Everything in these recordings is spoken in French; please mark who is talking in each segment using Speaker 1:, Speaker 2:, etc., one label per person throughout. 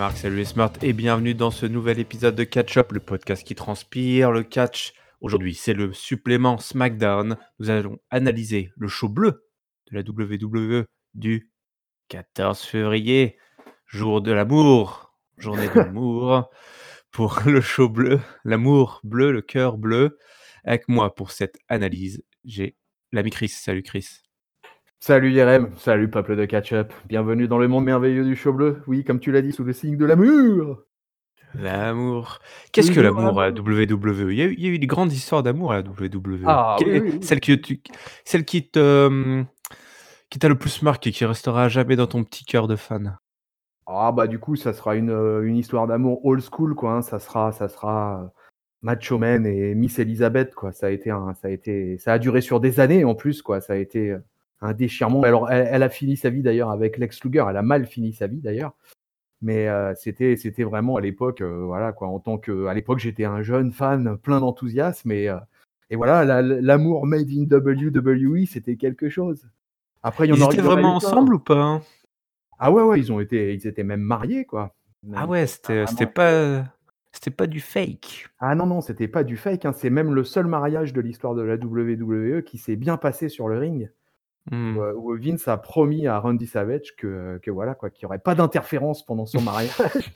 Speaker 1: Marc, salut les Smart et bienvenue dans ce nouvel épisode de Catch Up, le podcast qui transpire le catch. Aujourd'hui, c'est le supplément SmackDown. Nous allons analyser le show bleu de la WWE du 14 février, jour de l'amour, journée de l'amour pour le show bleu, l'amour bleu, le cœur bleu. Avec moi pour cette analyse, j'ai l'ami Chris. Salut Chris.
Speaker 2: Salut Yerem, salut peuple de catch-up, bienvenue dans le monde merveilleux du show bleu, oui, comme tu l'as dit, sous le signe de l'amour
Speaker 1: L'amour. Qu'est-ce que l'amour à WWE il y, a eu, il y, a eu, des grandes histoires d'amour à la WWE.
Speaker 2: Ah, oui, oui.
Speaker 1: Celle, qui, tu, celle qui te qui t'a le plus marqué, qui restera jamais dans ton petit cœur de fan?
Speaker 2: Ah bah du coup, ça sera une, une histoire d'amour old school, quoi. Hein. Ça sera, ça sera Macho Man et Miss Elizabeth, quoi. Ça a été, un, ça a été, ça a duré sur des années en plus, quoi. Ça a été un déchirement. Alors, elle, elle a fini sa vie d'ailleurs avec Lex Luger. Elle a mal fini sa vie d'ailleurs. Mais euh, c'était, c'était vraiment à l'époque, euh, voilà quoi. En tant que, à l'époque, j'étais un jeune fan, plein d'enthousiasme et, euh, et voilà, la, l'amour made in WWE, c'était quelque chose.
Speaker 1: Après, il y en ils étaient vraiment ensemble ou pas hein?
Speaker 2: Ah ouais, ouais, ils ont été, ils étaient même mariés quoi.
Speaker 1: Ah ouais, c'était, c'était pas. C'était pas du fake.
Speaker 2: Ah non, non, c'était pas du fake. Hein. C'est même le seul mariage de l'histoire de la WWE qui s'est bien passé sur le ring. Mmh. Où, Vince a promis à Randy Savage que, que voilà quoi, qu'il n'y aurait pas d'interférence pendant son mariage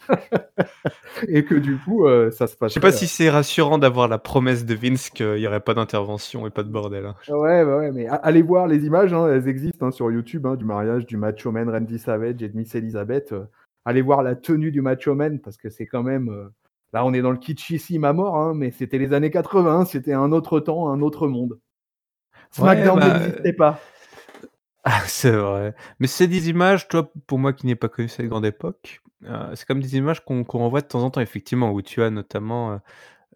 Speaker 2: et que du coup euh, ça se passe.
Speaker 1: Je sais pas si c'est rassurant d'avoir la promesse de Vince qu'il n'y aurait pas d'intervention et pas de bordel. Hein.
Speaker 2: Ouais, bah ouais, mais allez voir les images, hein, elles existent hein, sur YouTube du mariage du Macho Man Randy Savage et de Miss Elizabeth. Euh, allez voir la tenue du Macho Man parce que c'est quand même. Euh, là, on est dans le kitschissime à mort, mais c'était les années 80, c'était un autre temps, un autre monde. SmackDown ouais, bah... n'existait pas.
Speaker 1: Ah, c'est vrai. Mais c'est des images, toi, pour moi qui n'ai pas connu cette grande époque, euh, c'est comme des images qu'on qu'on renvoie de temps en temps, effectivement, où tu as notamment euh,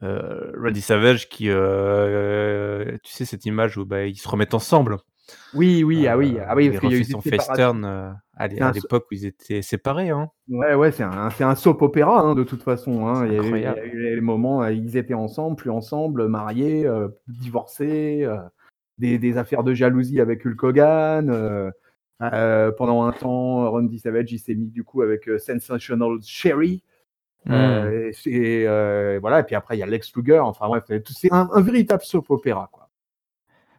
Speaker 1: euh, Randy Savage qui, euh, tu sais, cette image où bah, ils se remettent ensemble.
Speaker 2: Oui, oui, ah oui, ah oui,
Speaker 1: il refait son face turn à l'époque où ils étaient séparés. Hein.
Speaker 2: Ouais, ouais, c'est un, c'est un soap opéra hein, de toute façon. Hein. Il, y a eu, il, y a eu, les moments, où ils étaient ensemble, plus ensemble, mariés, divorcés. Des, des, affaires de jalousie avec Hulk Hogan. Euh, euh, pendant un temps, Randy Savage, il s'est mis du coup avec euh, Sensational Sherry. Mm. Euh, et, et, voilà, et puis après, il y a Lex Luger. Enfin bref, c'est un, un, véritable soap opéra. Quoi.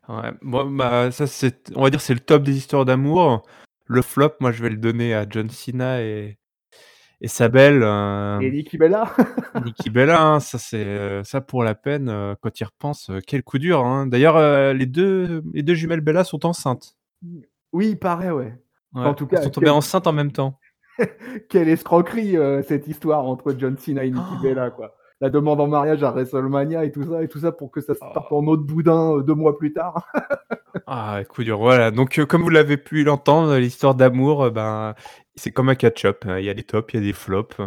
Speaker 1: Ouais, bon, bah, ça, c'est, on va dire c'est le top des histoires d'amour. Le flop, moi, je vais le donner à John Cena et, et Sabel. Euh...
Speaker 2: Et Nikki Bella.
Speaker 1: Nikki Bella, hein, ça c'est euh, ça pour la peine euh, quand il repense, euh, quel coup dur. Hein. D'ailleurs, les deux les deux jumelles Bella sont enceintes.
Speaker 2: Oui, il paraît, ouais.
Speaker 1: ouais en tout cas, elles sont tombées quel... enceintes en même temps.
Speaker 2: Quelle escroquerie cette histoire entre John Cena et Nikki oh. Bella, quoi. La demande en mariage à WrestleMania et tout ça, et tout ça pour que ça se parte oh. en autre boudin deux mois plus tard.
Speaker 1: ah, coup dur. Voilà. Donc, comme vous l'avez pu l'entendre, l'histoire d'amour, ben, c'est comme un catch-up. Hein. Il y a des tops, il y a des flops.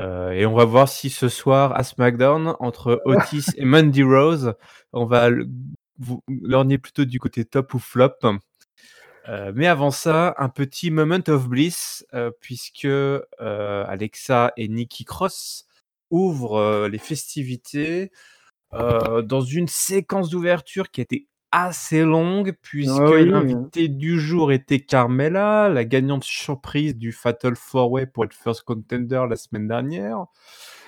Speaker 1: Euh, et on va voir si ce soir à SmackDown, entre Otis et Mandy Rose, on va vous lorgner plutôt du côté top ou flop. Euh, mais avant ça, un petit moment of bliss, euh, puisque Alexa et Nikki Cross ouvrent les festivités dans une séquence d'ouverture qui a été assez longue puisque oh oui, l'invité oui. du jour était Carmela, la gagnante surprise du Fatal Four Way pour être first contender la semaine dernière.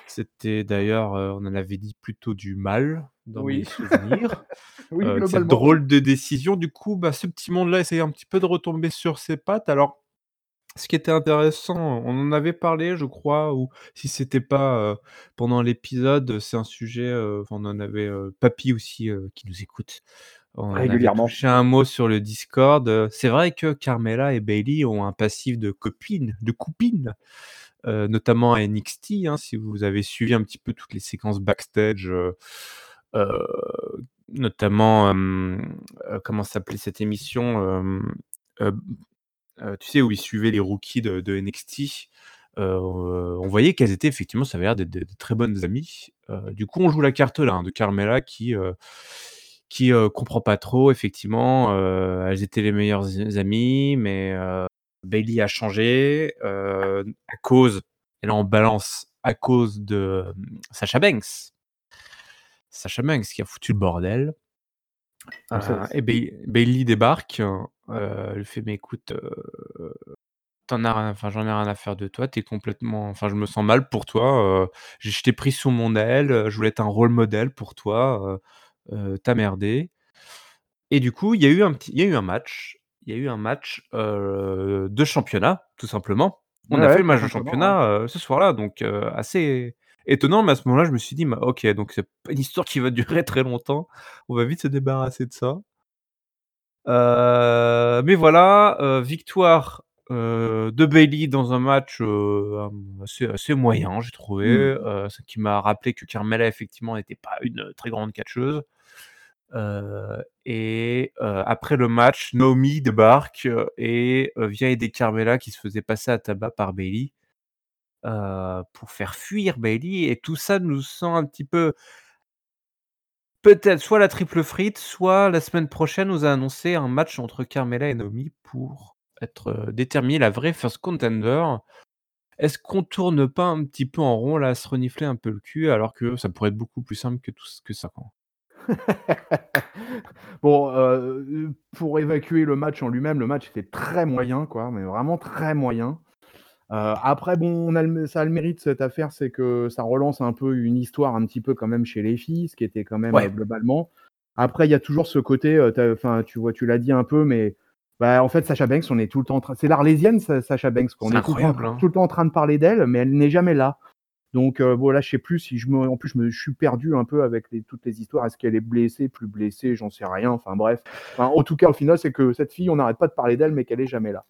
Speaker 1: C'était d'ailleurs, euh, on en avait dit plutôt du mal dans oui. mes souvenirs. oui, euh, cette drôle de décision. Du coup, bah, ce petit monde-là essayait un petit peu de retomber sur ses pattes. Alors, ce qui était intéressant, on en avait parlé, je crois, ou si c'était pas euh, pendant l'épisode, c'est un sujet, euh, on en avait euh, Papy aussi qui nous écoute. On
Speaker 2: régulièrement.
Speaker 1: J'ai un mot sur le Discord. C'est vrai que Carmela et Bailey ont un passif de copine, de coupine, euh, notamment à NXT. Hein, si vous avez suivi un petit peu toutes les séquences backstage, euh, euh, notamment comment s'appelait cette émission Tu sais où ils suivaient les rookies de, de NXT. on voyait qu'elles étaient effectivement, ça avait l'air d'être de, de, très bonnes amies. du coup, on joue la carte là hein, de Carmela qui qui euh, comprend pas trop, effectivement. Euh, elles étaient les meilleures amies, mais euh, Bailey a changé à cause, elle est en balance à cause de Sacha Banks. Sacha Banks qui a foutu le bordel. Et Bailey débarque, elle fait mais écoute, t'en as rien enfin, j'en ai rien à faire de toi, tu es complètement enfin, je me sens mal pour toi, je t'ai pris sous mon aile, je voulais être un rôle modèle pour toi, heu heu, tu as merdé et du coup, il y a eu un petit il y a eu un match il y a eu un match, de championnat, tout simplement. On
Speaker 2: Ouais,
Speaker 1: a fait
Speaker 2: ouais,
Speaker 1: le match de
Speaker 2: ouais.
Speaker 1: championnat, ce soir-là, donc assez étonnant, mais à ce moment-là, je me suis dit: «Bah, OK, donc c'est pas une histoire qui va durer très longtemps. On va vite se débarrasser de ça». Mais voilà, victoire, heu, de Bayley dans un match, heu, hem, assez assez moyen, j'ai trouvé,
Speaker 2: Mmh.
Speaker 1: ce qui m'a rappelé que Carmella, effectivement, n'était pas une très grande catcheuse. Heu et après le match, Naomi débarque, et vient aider Carmella qui se faisait passer à tabac par Bayley, heu, pour faire fuir Bayley et tout ça nous sent un petit peu peut-être soit la triple frite, soit la semaine prochaine, nous a annoncé un match entre Carmella et Naomi pour être, heu, déterminer la vraie First Contender. Est-ce qu'on tourne pas un petit peu en rond là, à se renifler un peu le cul alors que ça pourrait être beaucoup plus simple que tout ç que ça?
Speaker 2: Bon, pour évacuer le match en lui-même, le match était très moyen, quoi, mais vraiment très moyen. Après bon, on a le ça a le mérite cette affaire, c'est que ça relance un peu une histoire un petit peu quand même chez les filles, ce qui était quand même, globalement après il y a toujours ce côté, enfin, tu vois, tu l'as dit un peu, mais bah, en fait, Sasha Banks, on est tout le temps en train c'est l'Arlésienne Sa Sasha Banks, quoi. On
Speaker 1: C'est
Speaker 2: est tout le temps
Speaker 1: incroyable, hein.
Speaker 2: tout le temps en train de parler d'elle, mais elle n'est jamais là. Donc heu, bon, là, je sais plus si je me en plus, je me je suis perdu un peu avec les toutes les histoires. Est-ce qu'elle est blessée, plus blessée? J'en sais rien, enfin bref. Enfin, en tout cas, au final, c'est que cette fille, on n'arrête pas de parler d'elle, mais qu'elle est jamais là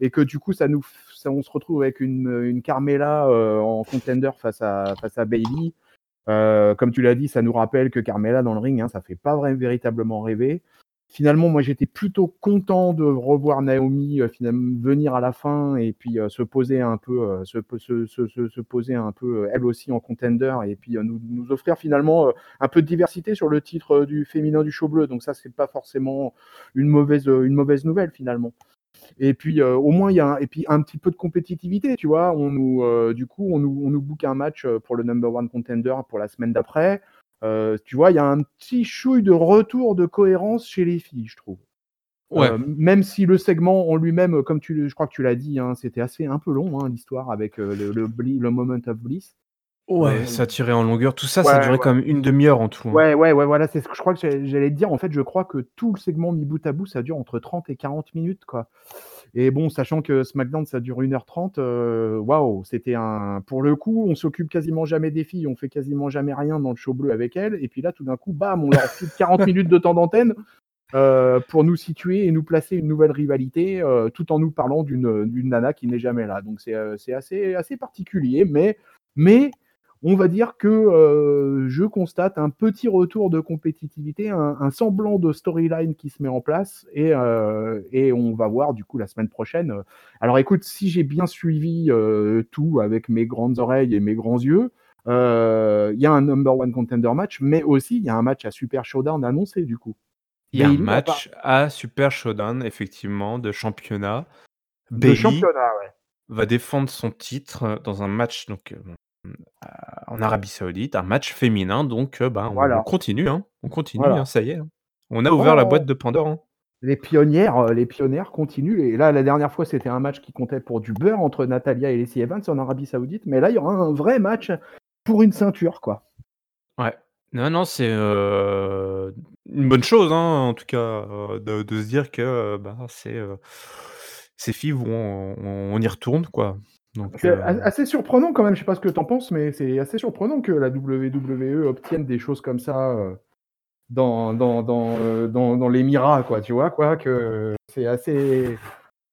Speaker 2: et que du coup, ça nous ça on se retrouve avec une, une Carmella, heu, en contender face à face à Bayley. Heu, comme tu l'as dit, ça nous rappelle que Carmella dans le ring, hein, ça fait pas vrai véritablement rêver. Finalement, moi, j'étais plutôt content de revoir Naomi, heu, finalement venir à la fin et puis, heu, se poser un peu, heu, se po se se se se poser un peu, elle aussi en contender et puis, nous offrir finalement, un peu de diversité sur le titre, du féminin du show bleu. Donc ça, c'est pas forcément une mauvaise, une mauvaise nouvelle finalement et puis, au moins il y a un et puis un petit peu de compétitivité, tu vois? On nous, du coup, on nous on nous book un match, pour le number one contender pour la semaine d'après. Heu, tu vois, il y a un petit chouille de retour de cohérence chez les filles, je trouve.
Speaker 1: Ouais.
Speaker 2: Heu, même si le segment en lui-même, comme tu je crois que tu l'as dit, hein, c'était assez un peu long, hein, l'histoire avec, heu, le le bli le moment of bliss.
Speaker 1: Ouais, ça tiré en longueur. Tout ça, ça a
Speaker 2: ouais, ouais.
Speaker 1: quand même 1/2 heure en tout, hein.
Speaker 2: Ouais, ouais, ouais, voilà, c'est ce que je crois que j'allais j'allais te dire. En fait, je crois que tout le segment mis bout à bout, ça dure entre 30 et 40 minutes, quoi et bon, sachant que SmackDown, ça dure 1 heure 30, heu, waouh, c'était un pour le coup, on s'occupe quasiment jamais des filles, on fait quasiment jamais rien dans le show bleu avec elles et puis là, tout d'un coup, bam, on leur file 40 minutes de temps d'antenne, heu, pour nous situer et nous placer une nouvelle rivalité, heu, tout en nous parlant d'une, nana qui n'est jamais là. Donc c'est, c'est assez assez particulier, mais mais on va dire que, heu, je constate un petit retour de compétitivité, un un semblant de storyline qui se met en place et heu et on va voir du coup la semaine prochaine, alors écoute, si j'ai bien suivi, heu, tout avec mes grandes oreilles et mes grands yeux, il y a un number one contender match, mais aussi il y a un match à Super Showdown annoncé du coup.
Speaker 1: Il y a un match à Super Showdown, effectivement, de championnat.
Speaker 2: de championnat, ouais.
Speaker 1: va défendre son titre dans un match donc, en Arabie Saoudite, un match féminin donc, heu, ben, on
Speaker 2: Voilà.
Speaker 1: continue, hein, on continue, hein, ça y est, hein. On a ouvert la boîte
Speaker 2: Oh!
Speaker 1: de Pandore, hein.
Speaker 2: Les pionnières, les pionnières continuent et là, la dernière fois, c'était un match qui comptait pour du beurre entre Natalya et Lacey Evans en Arabie Saoudite, mais là, il y aura un vrai match pour une ceinture, quoi.
Speaker 1: Ouais. Non, non, c'est, une bonne chose, hein, en tout cas, de de se dire que, bah, c'est, heu, ces filles vont on on y retourne, quoi, donc
Speaker 2: C'est
Speaker 1: heu
Speaker 2: a assez surprenant quand même, je sais pas ce que tu en penses, mais c'est assez surprenant que la WWE obtienne des choses comme ça, heu, dans dans dans, heu, dans dans l'émirat, quoi, tu vois, quoi? Que c'est assez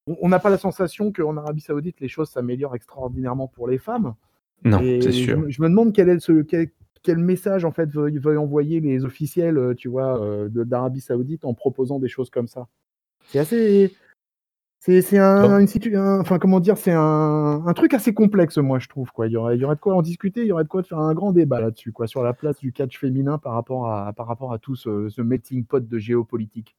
Speaker 2: on n'a pas la sensation qu'en Arabie Saoudite, les choses s'améliorent extraordinairement pour les femmes
Speaker 1: Non, c'est
Speaker 2: je
Speaker 1: sûr.
Speaker 2: me je me demande quel est ce quel quel message, en fait, veuille veuille envoyer les officiels, tu vois, d'Arabie Saoudite en proposant des choses comme ça. C'est assez c'est un une situ un enfin, comment dire? C'est un un truc assez complexe, moi, je trouve, quoi. Il y aurait il y aurait de quoi en discuter, il y aurait de quoi faire un grand débat là-dessus, quoi, sur la place du catch féminin par rapport à par rapport à tout ce ce melting pot de géopolitique.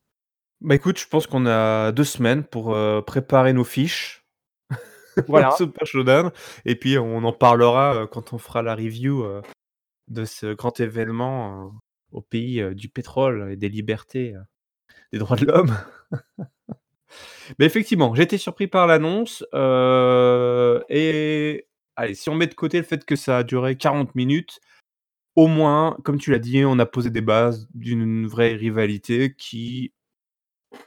Speaker 1: Bah, écoute, je pense qu'on a 2 semaines pour, heu, préparer nos fiches
Speaker 2: Voilà.
Speaker 1: Super Showdown et puis on en parlera, heu, quand on fera la review, heu, de ce grand événement, au pays, du pétrole et des libertés, des droits de l'homme. Mais effectivement, été surpris par l'annonce, heu et allez, si on met de côté le fait que ça a duré 40 minutes, au moins, comme tu l'as dit, on a posé des bases d'une vraie rivalité qui,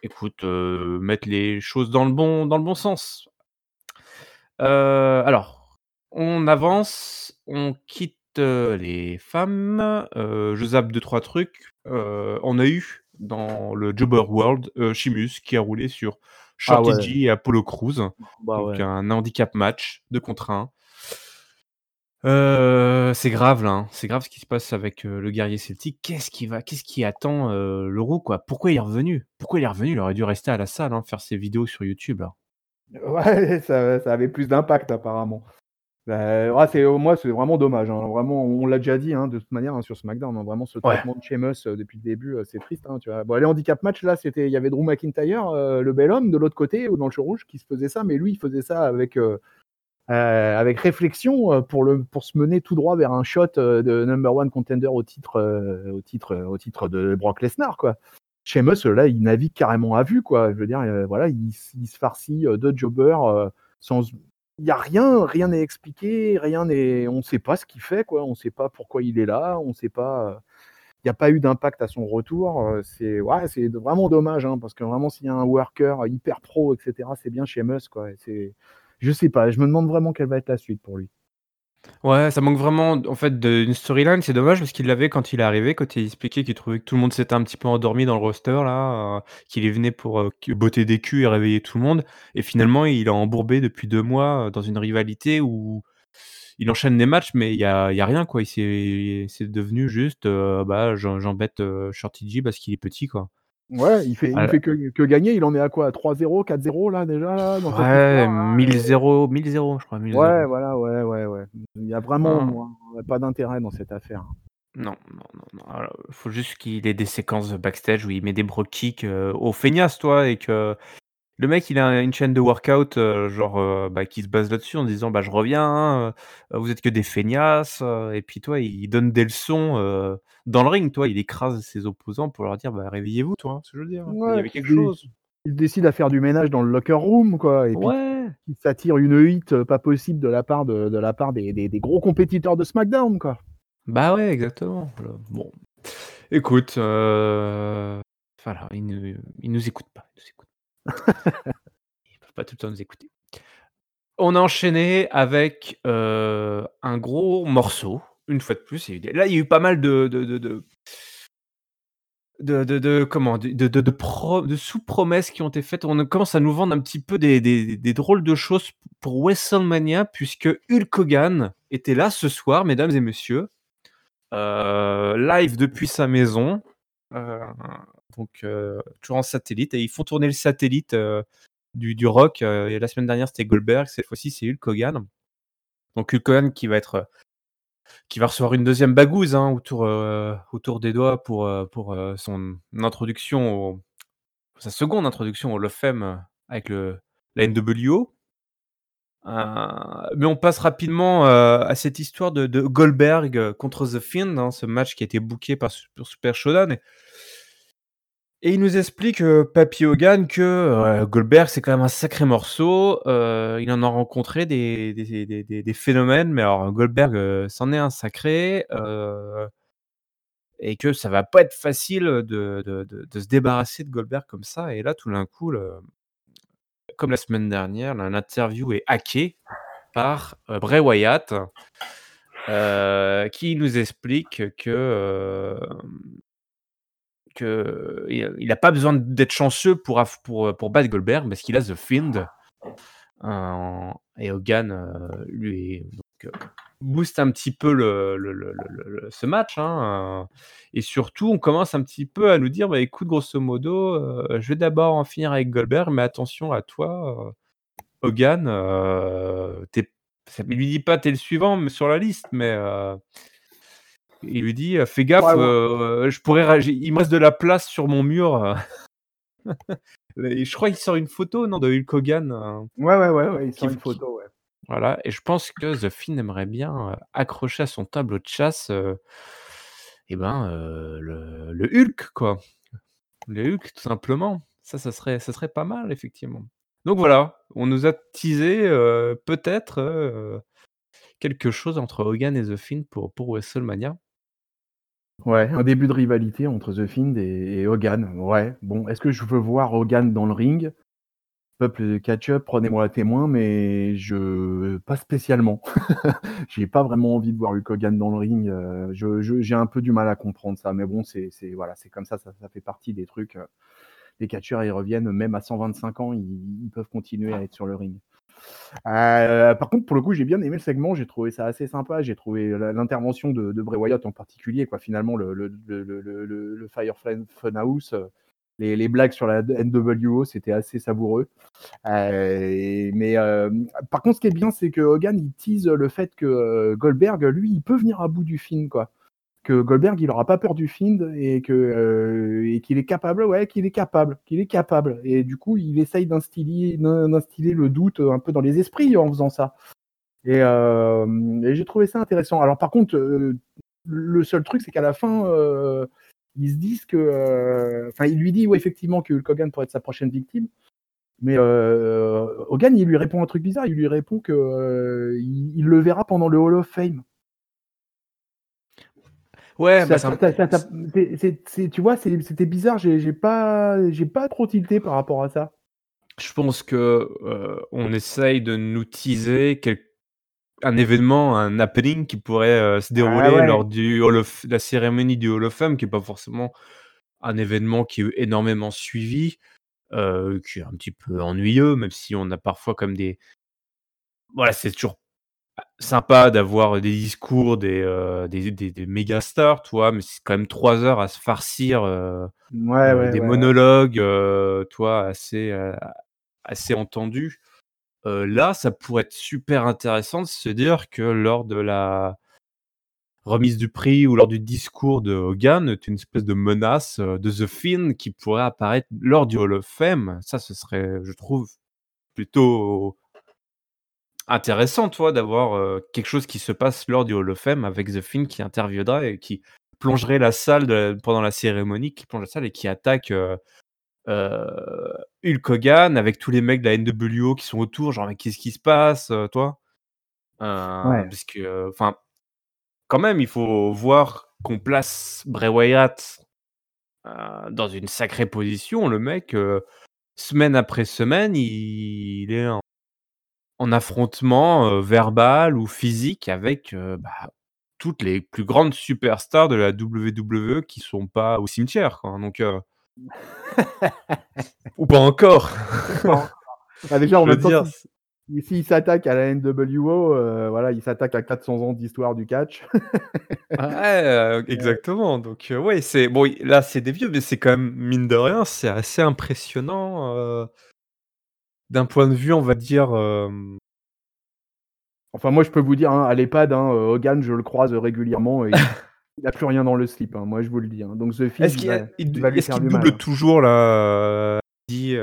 Speaker 1: écoute, heu, mettent les choses dans le bon dans le bon sens. Heu, alors, on avance, on quitte, heu, les femmes, je zappe 2-3 trucs, heu, on a eu dans le Jobber World, heu, Sheamus qui a roulé sur
Speaker 2: Ah
Speaker 1: Shorty
Speaker 2: ouais.
Speaker 1: G et Apollo Crews,
Speaker 2: Bah
Speaker 1: donc
Speaker 2: ouais.
Speaker 1: un handicap match 2 contre 1. Heu, c'est grave là, hein, c'est grave ce qui se passe avec, heu, le guerrier celtique. Qu'est-ce qui va qu'est-ce qui attend, heu, le roux, quoi? Pourquoi il est revenu? Pourquoi il est revenu? Il aurait dû rester à la salle, hein, faire ses vidéos sur YouTube là.
Speaker 2: Ouais, ça ça avait plus d'impact apparemment. Bah, ouais, c'est moi, c'est vraiment dommage, hein. Vraiment, on l'a déjà dit, hein, de toute manière, hein, sur SmackDown, hein, vraiment ce
Speaker 1: Ouais.
Speaker 2: traitement de Sheamus, heu, depuis le début, heu, c'est triste, tu vois? Bon, les handicap match là, c'était il y avait Drew McIntyre, le bel homme de l'autre côté ou dans le show rouge qui se faisait ça, mais lui, il faisait ça avec, avec réflexion, pour le pour se mener tout droit vers un shot, de number one contender au titre, au titre, au titre de Brock Lesnar, quoi. Sheamus, là, il navigue carrément à vue, quoi. Je veux dire, voilà, il il se farcit, heu, 2 jobbers, heu, sans il y a rien, rien n'est expliqué, rien n'est on sait pas ce qu'il fait, quoi. On sait pas pourquoi il est là, on sait pas, heu, il y a pas eu d'impact à son retour, heu, c'est vraiment dommage, hein, parce que vraiment s'il y a un worker hyper pro et cetera, c'est bien Sheamus, quoi et c'est je sais pas, je me demande vraiment quelle va être la suite pour lui.
Speaker 1: Ouais, ça manque vraiment en fait d'une storyline, c'est dommage parce qu'il l'avait quand il est arrivé, quand il expliquait qu'il trouvait que tout le monde s'était un petit peu endormi dans le roster là, heu, qu'il y venait pour, que botter des culs et réveiller tout le monde et finalement il est embourbé depuis 2 mois, heu, dans une rivalité où il enchaîne les matchs mais il y a rien quoi. Il c'est c'est devenu juste, heu, bah, j'em j'embête, Shorty G parce qu'il est petit, quoi.
Speaker 2: Ouais, il fait il fait que que gagner, il en est à quoi? À 3-0, 4-0 là déjà là, dans
Speaker 1: Ouais,
Speaker 2: histoire-là et
Speaker 1: 1000-0, 1000-0 je crois,
Speaker 2: Ouais,
Speaker 1: 1000-0.
Speaker 2: voilà, ouais, ouais, ouais. Il y a vraiment
Speaker 1: Ah.
Speaker 2: moi pas d'intérêt dans cette affaire.
Speaker 1: Non, non, non, non, alors, faut juste qu'il ait des séquences backstage où il met des brogue kicks, heu, aux feignasses, tu vois? Et que le mec, il a une chaîne de workout, heu, genre, heu, bah, qui se base là-dessus en disant: «Bah, je reviens, heu, vous êtes que des feignasses», et puis, tu vois, il donne des leçons, dans le ring, tu vois? Il écrase ses opposants pour leur dire: «Bah, réveillez-vous», ce que je veux dire? Il y avait quelque chose.
Speaker 2: il décide à faire du ménage dans le locker room, quoi et puis
Speaker 1: Ouais!
Speaker 2: qui s'attire une heat pas possible de la part de de la part des des des gros compétiteurs de SmackDown, quoi.
Speaker 1: Bah, ouais, exactement. Bon, écoute, voilà, ils ne nous écoutent pas, nous ils peuvent pas tout le temps nous écouter. On a enchaîné avec, heu, un gros morceau, une fois de plus, là, il y a eu pas mal de de de comment? De de de pro de sous-promesses qui ont été faites. On commence à nous vendre un petit peu des drôles de choses pour WrestleMania puisque Hulk Hogan était là ce soir, mesdames et messieurs, heu, live depuis sa maison, heu, donc toujours en satellite et ils font tourner le satellite, du Rock, la semaine dernière, c'était Goldberg, cette fois-ci, c'est Hulk Hogan. Donc Hulk Hogan qui va être, qui va recevoir une 2e bagouze, hein, autour, autour des doigts pour, pour, son introduction sa seconde introduction au of Fame avec le la NWO. Heu, mais on passe rapidement, à cette histoire de Goldberg contre The Fiend, hein, ce match qui a été booké par Sup Super Showdown et et il nous explique, heu, Papy Hogan que, heu, Goldberg, c'est quand même un sacré morceau, heu, il en a rencontré des phénomènes, mais alors Goldberg, heu, c'en est un sacré, et que ça va pas être facile, de se débarrasser de Goldberg comme ça. Et là, tout d'un coup, comme la semaine dernière, l'interview est hackée par, Bray Wyatt, qui nous explique que, qu'il il a pas besoin d'être chanceux pour pour, heu, pour battre Goldberg parce qu'il a The Fiend, heu et Hogan, heu, lui booste un petit peu le ce match, hein, et surtout, on commence un petit peu à nous dire: «Bah, écoute, grosso modo, je vais d'abord en finir avec Goldberg, mais attention à toi, Hogan, heu, tu es» ça il lui dit pas: «Tu es le suivant sur la liste», mais il lui dit: «Heu, fais gaffe,
Speaker 2: ouais.
Speaker 1: heu, je pourrais il me reste de la place sur mon mur, heu» et je crois il sort une photo, non, de Hulk Hogan, heu,
Speaker 2: Ouais, ouais, ouais, ouais, il sort une photo, ouais.
Speaker 1: voilà et je pense que The Fiend aimerait bien, accrocher à son tableau de chasse, heu et ben, le le Hulk, quoi, le Hulk, tout simplement. Ça, ça serait ça serait pas mal effectivement. Donc voilà, on nous a teasé, peut-être, quelque chose entre Hogan et The Fiend pour pour WrestleMania.
Speaker 2: Ouais, un début de rivalité entre The Fiend et et Hogan. Ouais, bon, est-ce que je veux voir Hogan dans le ring? Peuple de catch-up, prenez-moi à témoin, mais je pas spécialement. J'ai pas vraiment envie de voir Hulk Hogan dans le ring, heu, je je j'ai un peu du mal à comprendre ça, mais bon, c'est c'est voilà, c'est comme ça, ça ça fait partie des trucs, heu, les catcheurs, ils reviennent même à 125 ans, ils ils peuvent continuer à être sur le ring. Heu, par contre, pour le coup, j'ai bien aimé le segment, j'ai trouvé ça assez sympa, j'ai trouvé l'intervention de Bray Wyatt en particulier, quoi. Finalement, le Firefly Funhouse, heu, les les blagues sur la NWO, c'était assez savoureux. Heu, mais par contre, ce qui est bien, c'est que Hogan, il tease le fait que, Goldberg, lui, il peut venir à bout du Fiend, quoi. Que Goldberg, il aura pas peur du Fiend et que, et qu'il est capable ouais, qu'il est capable qu'il est capable et du coup, il essaye d'instiller d'in d'instiller le doute, un peu dans les esprits en faisant ça et et j'ai trouvé ça intéressant. Alors par contre, heu, le seul truc, c'est qu'à la fin, ils se disent que, enfin, il lui dit, ouais, effectivement, que Hulk Hogan pourrait être sa prochaine victime, mais Hogan, il lui répond un truc bizarre, il lui répond que, heu, il il le verra pendant le Hall of Fame.
Speaker 1: Ouais, bah,
Speaker 2: Ça
Speaker 1: c'est un
Speaker 2: ça ça ça c'est c'est c'est tu vois, c'était bizarre, j'ai j'ai pas j'ai pas trop tilté par rapport à ça.
Speaker 1: Je pense que, heu, on essaye de nous teaser quel un événement, un happening qui pourrait, heu, se
Speaker 2: Ah
Speaker 1: dérouler
Speaker 2: ouais.
Speaker 1: lors du Hall of la cérémonie du Hall of Fame, qui est pas forcément un événement qui est énormément suivi, heu, qui est un petit peu ennuyeux, même si on a parfois comme des voilà, c'est toujours sympa d'avoir des discours des, heu, des des des méga stars, tu vois? Mais c'est quand même 3 heures à se farcir,
Speaker 2: Ouais,
Speaker 1: heu,
Speaker 2: ouais,
Speaker 1: des
Speaker 2: ouais,
Speaker 1: monologues, tu vois? Assez, assez entendus. Là, ça pourrait être super intéressant de se dire que lors de la remise du prix ou lors du discours de Hogan, tu une espèce de menace, de The Fiend qui pourrait apparaître lors du Hall of Fame. Ça, ce serait, je trouve, plutôt intéressant, tu vois? D'avoir, heu, quelque chose qui se passe lors du Hall of Fame avec The Fiend qui interviendrait et qui plongerait la salle de pendant la cérémonie, qui plonge la salle et qui attaque, heu heu, Hulk Hogan avec tous les mecs de la NWO qui sont autour, genre: «Mais qu'est-ce qui se passe?» Heu,
Speaker 2: Ouais.
Speaker 1: parce que, enfin, quand même, il faut voir qu'on place Bray Wyatt, dans une sacrée position. Le mec, semaine après semaine, il est en en affrontement, verbal ou physique avec, bah, toutes les plus grandes superstars de la WWE qui sont pas au cimetière, quoi, donc heu ou pas encore.
Speaker 2: Bah, déjà, en même temps, s'il s'attaque à la NWO, voilà, il s'attaque à 400 ans d'histoire du catch.
Speaker 1: ouais, exactement, donc ouais, c'est bon, là, c'est des vieux, mais c'est quand même, mine de rien, c'est assez impressionnant, D'un point de vue, on va dire, hem
Speaker 2: enfin, moi, je peux vous dire, hein, à l'EHPAD, hein, heu, Hogan, je le croise régulièrement et il a plus rien dans le slip, hein, moi, je vous le dis, hein, donc The
Speaker 1: est-ce
Speaker 2: il
Speaker 1: qu'il
Speaker 2: mal,
Speaker 1: double toujours là, heu, dit,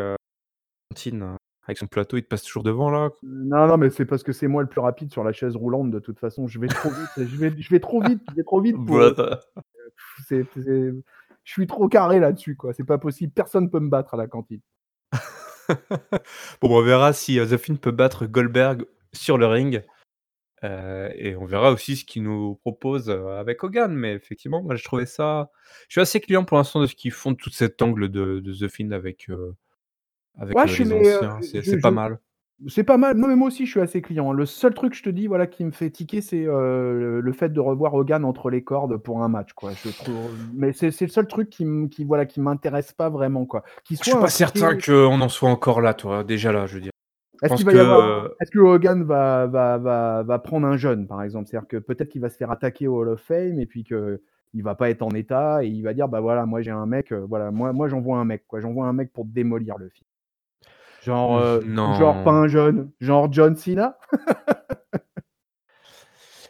Speaker 1: avec son plateau, il te passe toujours devant là?
Speaker 2: Non, non, mais c'est parce que c'est moi le plus rapide sur la chaise roulante de toute façon. Je vais trop vite, je vais je vais trop vite, je vais trop vite pour, je suis trop carré là-dessus, quoi. C'est pas possible. Personne peut me battre à la cantine.
Speaker 1: Bon, on verra si, heu, The Fiend peut battre Goldberg sur le ring, heu et on verra aussi ce qu'il nous propose, heu, avec Hogan, mais effectivement, moi, je trouvais ça je suis assez client pour l'instant de ce qu'ils font de tout cet angle de de The Fiend avec, avec,
Speaker 2: Ouais,
Speaker 1: heu,
Speaker 2: je suis
Speaker 1: les anciens, c'est pas
Speaker 2: je
Speaker 1: mal.
Speaker 2: C'est pas mal. Non, mais moi aussi, je suis assez client. Le seul truc, je te dis, voilà, qui me fait tiquer, c'est, heu, le fait de revoir Hogan entre les cordes pour un match, quoi. Je trouve mais c'est le seul truc qui qui, voilà, qui m'intéresse pas vraiment, quoi. Qu'il
Speaker 1: Je suis
Speaker 2: soit
Speaker 1: pas certain qu'on en soit encore là, toi, déjà là, je veux dire. Je
Speaker 2: Est-ce
Speaker 1: que,
Speaker 2: avoir que Hogan va va va va prendre un jeune, par exemple? C'est-à-dire que peut-être qu'il va se faire attaquer au Hall of Fame et puis qu'il va pas être en état et il va dire: «Bah, voilà, moi j'ai un mec, heu, voilà, moi moi j'envoie un mec, quoi, j'envoie un mec pour démolir le film». Genre, heu, genre pas un jeune, genre John Cena?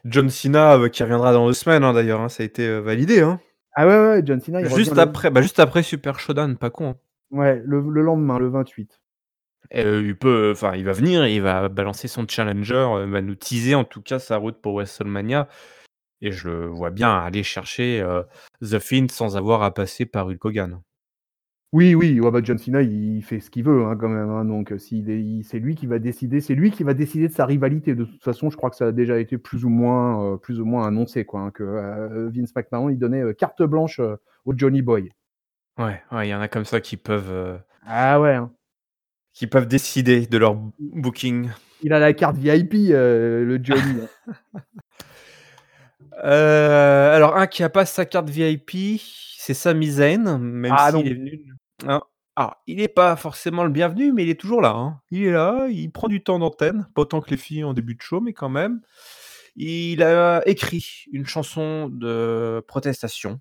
Speaker 1: John Cena, heu, qui reviendra dans 2 semaines, hein, d'ailleurs, hein, ça a été, heu, validé, hein.
Speaker 2: Ah ouais, ouais, John Cena, il
Speaker 1: Juste
Speaker 2: le
Speaker 1: après, bah, juste après Super Showdown, pas con, hein.
Speaker 2: ouais, le le lendemain, le 28.
Speaker 1: Et heu, il peut il va venir, il va balancer son challenger, heu, va nous teaser en tout cas sa route pour WrestleMania et je le vois bien aller chercher, The Fiend sans avoir à passer par Hulk Hogan.
Speaker 2: Oui, oui, ouais, bah, John Cena, il fait ce qu'il veut, hein, quand même, hein, donc s'il est c'est lui qui va décider c'est lui qui va décider de sa rivalité. De toute façon, je crois que ça a déjà été plus ou moins, heu, plus ou moins annoncé, quoi, hein, que, heu, Vince McMahon, il donnait, carte blanche, au Johnny Boy.
Speaker 1: Ouais, ouais, il y en a comme ça qui peuvent,
Speaker 2: Ah ouais, hein.
Speaker 1: qui peuvent décider de leur b booking.
Speaker 2: Il a la carte VIP, le Johnny, hein.
Speaker 1: Alors un qui a pas sa carte VIP, c'est Sami Zayn, même
Speaker 2: Ah
Speaker 1: s'il
Speaker 2: non!
Speaker 1: est venu hein, alors il est pas forcément le bienvenu, mais il est toujours là, hein. Il est là, il prend du temps d'antenne, pas autant que les filles en début de show, mais quand même. Il a écrit une chanson de protestation.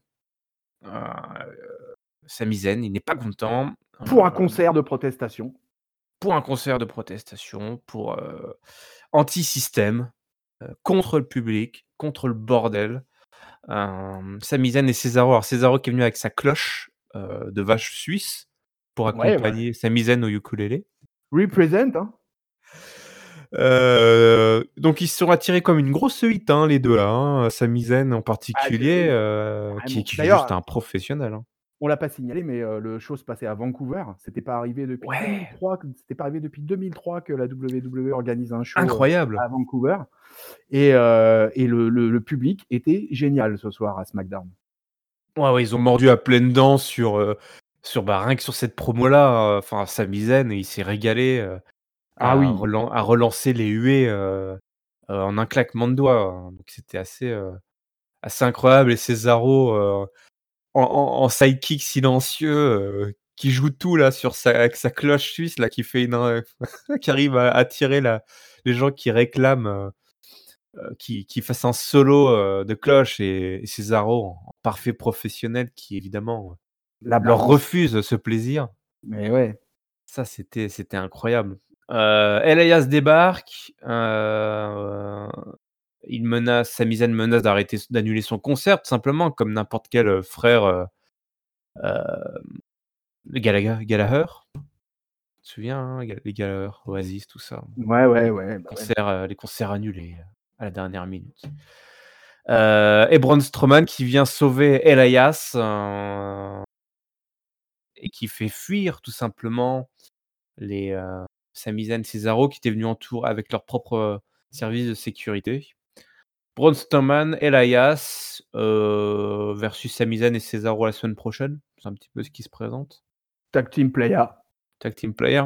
Speaker 1: Sami Zayn, il n'est pas content,
Speaker 2: Pour un
Speaker 1: heu
Speaker 2: concert de protestation.
Speaker 1: pour un concert de protestation, pour, heu, anti-système, heu, contre le public, contre le bordel. Sami Zayn et Cesaro, alors Cesaro qui est venu avec sa cloche, de vache suisse pour
Speaker 2: Ouais, ouais.
Speaker 1: accompagner Sami Zayn au ukulélé.
Speaker 2: Represent, hein.
Speaker 1: Heu, donc ils se sont attirés comme une grosse huit, hein, les 2 là, hein, Sami Zayn en
Speaker 2: Ah
Speaker 1: particulier,
Speaker 2: c'est
Speaker 1: heu, qui est juste un professionnel, hein.
Speaker 2: on l'a pas signalé, mais, le show se passait à Vancouver. C'était pas arrivé depuis
Speaker 1: Ouais!
Speaker 2: 2003 que c'était pas arrivé depuis 2003 que la WWE organise un show,
Speaker 1: Incroyable!
Speaker 2: à Vancouver et et le le le public était génial ce soir à SmackDown.
Speaker 1: Ouais, ouais, ils ont mordu à pleines dents sur, heu, sur, bah, rien que sur cette promo là, heu, enfin Sami Zayn, il s'est régalé, heu,
Speaker 2: Ah
Speaker 1: à
Speaker 2: oui!
Speaker 1: relan à relancer les huées, en un claquement de doigts, hein. Donc c'était assez, assez incroyable et Cesaro, en en en sidekick silencieux, qui joue tout là sur sa avec sa cloche suisse là, qui fait une qui arrive à attirer la les gens qui réclament, heu, qu'il qu'il fasse un solo, heu, de cloche et et Cesaro en parfait professionnel qui évidemment,
Speaker 2: La
Speaker 1: leur refuse ce plaisir.
Speaker 2: Mais ouais.
Speaker 1: Ça c'était c'était incroyable. Heu, Elias débarque, heu, il menace Sami Zayn menace d'arrêter d'annuler son concert tout simplement comme n'importe quel, heu, frère, heu, hem, Gallagher Gallagher. Tu te souviens, hein, les Gallagher, Oasis, tout ça.
Speaker 2: Ouais, ouais, ouais, bah.
Speaker 1: Concerts, les concerts annulés, à la dernière minute. Et Braun Strowman qui vient sauver Elias, heu et qui fait fuir tout simplement les, heu, Sami Zayn, Cesaro qui étaient venus en tour avec leur propre, heu, service de sécurité. Braun Strowman, Elias, versus Sami Zayn et Cesaro la semaine prochaine. C'est un petit peu ce qui se présente.
Speaker 2: Tag Team Playa.
Speaker 1: Tag Team Player.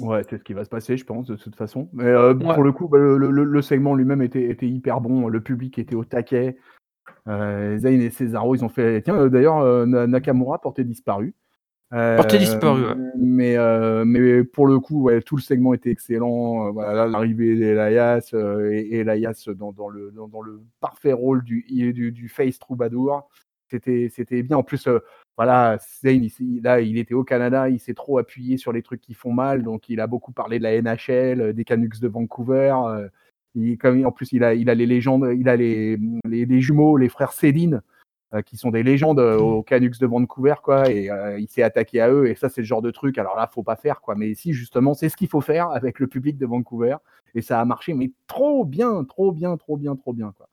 Speaker 2: Ouais, c'est ce qui va se passer, je pense, de toute façon. Mais,
Speaker 1: Ouais.
Speaker 2: pour le coup, bah, le le le segment lui-même était était hyper bon. Le public était au taquet. Heu, Zayn et Cesaro, ils ont fait tiens, heu, d'ailleurs, Na Nakamura portait disparu.
Speaker 1: Porté
Speaker 2: Hem,
Speaker 1: disparu, ouais.
Speaker 2: mais, mais pour le coup, ouais, tout le segment était excellent. Voilà, l'arrivée d'Elias, et Elias dans dans le dans dans le parfait rôle du hi du du face troubadour. C'était c'était bien. En plus, heu, voilà, Zayn, il là, il était au Canada, il s'est trop appuyé sur les trucs qui font mal, donc il a beaucoup parlé de la NHL, heu, des Canucks de Vancouver, il comme en plus il a il a les légendes, il a les, mmh, les les jumeaux, les frères heu, qui sont des légendes, heu, aux Canucks de Vancouver, quoi et il s'est attaqué à eux et ça, c'est le genre de truc, alors là, faut pas faire, quoi. Mais si, justement, c'est ce qu'il faut faire avec le public de Vancouver et ça a marché, mais trop bien, trop bien, trop bien, trop bien, quoi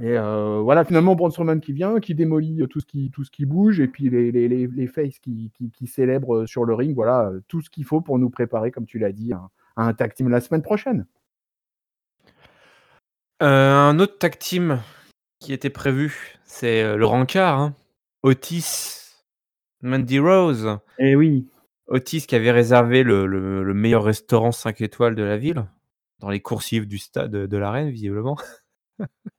Speaker 2: et heu, voilà, finalement, Strowman qui vient, qui démolit, tout ce qui tout ce qui bouge et puis les les les les faces qui qui qui célèbrent, heu, sur le ring. Voilà, heu, tout ce qu'il faut pour nous préparer, comme tu l'as dit, à à un tag team la semaine prochaine.
Speaker 1: Un autre tag team qui était prévu, c'est, le rencard, hein. Otis, Mandy Rose.
Speaker 2: Eh oui.
Speaker 1: Otis qui avait réservé le le le meilleur restaurant 5 étoiles de la ville, dans les coursives du stade, de l'arène visiblement.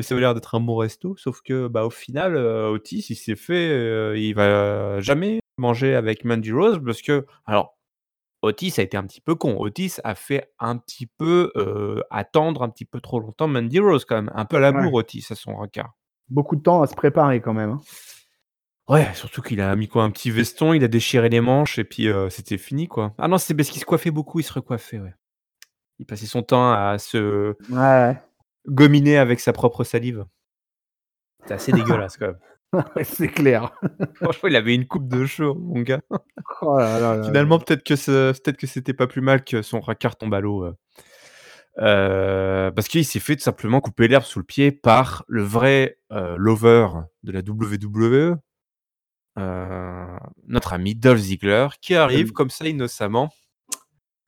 Speaker 1: Ça avait l'air d'être un bon resto, sauf que, bah, au final, heu, Otis, il s'est fait, heu, il va jamais manger avec Mandy Rose parce que alors, Otis a été un petit peu con. Otis a fait un petit peu, heu, attendre un petit peu trop longtemps Mandy Rose quand même. Un peu à la
Speaker 2: Ouais.
Speaker 1: bourre Otis à son rencard.
Speaker 2: Beaucoup de temps à se préparer quand même, hein.
Speaker 1: Ouais, surtout qu'il a mis quoi? Un petit veston, il a déchiré les manches et puis, c'était fini, quoi. Ah non, c'est parce qu'il se coiffait beaucoup, il se recoiffait, ouais. Il passait son temps à se
Speaker 2: Ouais, ouais.
Speaker 1: Gominer avec sa propre salive. C'est assez dégueulasse quand même.
Speaker 2: C'est clair.
Speaker 1: Franchement, il avait une coupe de cheveux, mon gars.
Speaker 2: Oh là là là là.
Speaker 1: Finalement, peut-être que peut-être que c'était pas plus mal que son rencard tombe à l'eau, heu heu, parce qu'il s'est fait tout simplement couper l'herbe sous le pied par le vrai, heu, lover de la WWE. notre ami Dolph Ziggler qui arrive comme ça innocemment.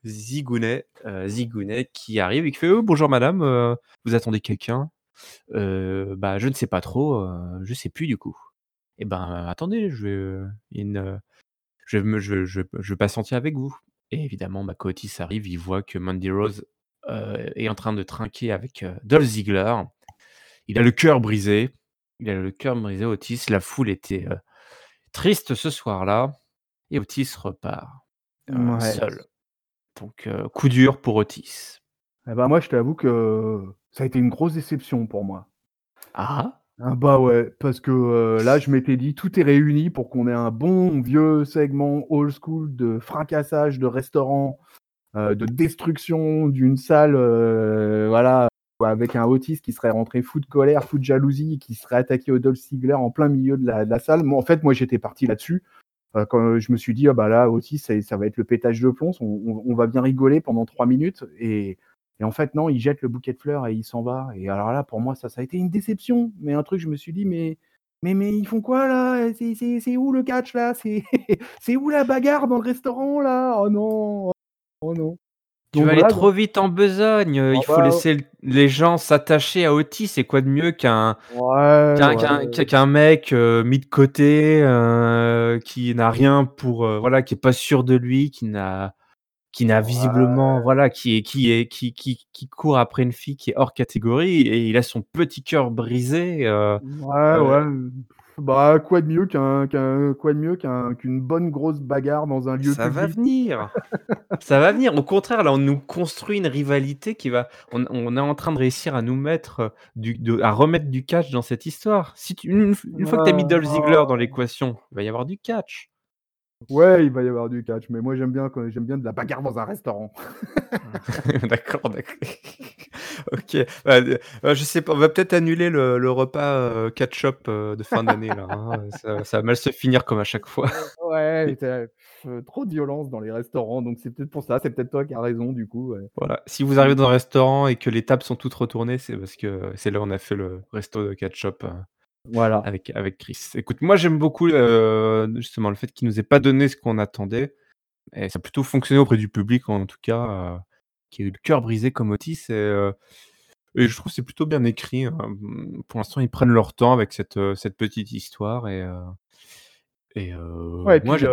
Speaker 1: Zigounet, heu, Zigounet qui arrive et qui fait: «Oh bonjour madame, heu, vous attendez quelqu'un?» «Heu, bah, je ne sais pas trop, je sais plus du coup». «Et ben, attendez, je vais, une, je vais me je je je vais patienter avec vous» et évidemment, bah, quand Otis arrive, il voit que Mandy Rose, est en train de trinquer avec, heu, Dolph Ziggler. Il a le cœur brisé, il a le cœur brisé Otis, la foule était, triste ce soir-là et Otis repart, seul. Donc heu, coup dur pour Otis.
Speaker 2: Et bah, moi, je t'avoue que ça a été une grosse déception pour moi.
Speaker 1: Ah?
Speaker 2: Ah bah, ouais, parce que, heu, là, je m'étais dit: «Tout est réuni pour qu'on ait un bon vieux segment old school de fracassage de restaurant, heu, de destruction d'une salle, voilà, avec un Otis qui serait rentré fou de colère, fou de jalousie, qui serait attaqué au Dolph Ziggler en plein milieu de la de la salle». Moi, en fait, moi, j'étais parti là-dessus, quand je me suis dit: «Ah bah, là, Otis, ça va être le pétage de plomb, on va bien rigoler pendant 3 minutes» et en fait, non, il jette le bouquet de fleurs et il s'en va et alors là, pour moi, ça, ça a été une déception, mais un truc, je me suis dit: «Mais mais mais ils font quoi là? C'est où le catch là? C'est où la bagarre dans le restaurant là? Oh non! Oh non!»
Speaker 1: Tu vas aller trop vite en besogne,
Speaker 2: Ah
Speaker 1: il faut
Speaker 2: bah
Speaker 1: laisser les gens s'attacher à Otis. Et quoi de mieux qu'un
Speaker 2: Ouais,
Speaker 1: qu'un
Speaker 2: ouais.
Speaker 1: mec, heu, mis de côté, heu, qui n'a rien pour, heu, voilà, qui est pas sûr de lui, qui n'a qui n'a visiblement voilà, qui est qui est qui qui qui court après une fille qui est hors catégorie et il a son petit cœur brisé,
Speaker 2: Ouais, ouais, bah, quoi de mieux qu'un qu'un quoi de mieux qu'un qu'une bonne grosse bagarre dans un lieu
Speaker 1: Ça va venir, ça va venir. Au contraire, là, on nous construit une rivalité qui va on on est en train de réussir à nous mettre, heu, du de à remettre du catch dans cette histoire. Si tu une une fois que tu as mis Dolph Ziggler dans l'équation, il va y avoir du catch.
Speaker 2: Ouais, il va y avoir du catch, mais moi, j'aime bien quand j'aime bien de la bagarre dans un restaurant.
Speaker 1: D'accord, d'acc OK, bah, de bah, je sais pas, on va peut-être annuler le le repas, heu, ketchup, heu, de fin d'année là, hein, ça ça va mal se finir comme à chaque fois.
Speaker 2: Ouais, tu trop de violence dans les restaurants, donc c'est peut-être pour ça, c'est peut-être toi qui as raison du coup, ouais.
Speaker 1: Voilà, si vous arrivez dans un restaurant et que les tables sont toutes retournées, c'est parce que c'est là où on a fait le resto de ketchup, heu,
Speaker 2: Voilà.
Speaker 1: avec avec Chris. Écoute, moi, j'aime beaucoup, heu, justement le fait qu'il nous ait pas donné ce qu'on attendait et ça a plutôt fonctionné auprès du public en tout cas, heu, qui a eu le cœur brisé comme Otis et et je trouve c'est plutôt bien écrit, hem, pour l'instant, ils prennent leur temps avec cette, cette petite histoire et et
Speaker 2: Ouais et
Speaker 1: moi
Speaker 2: puis,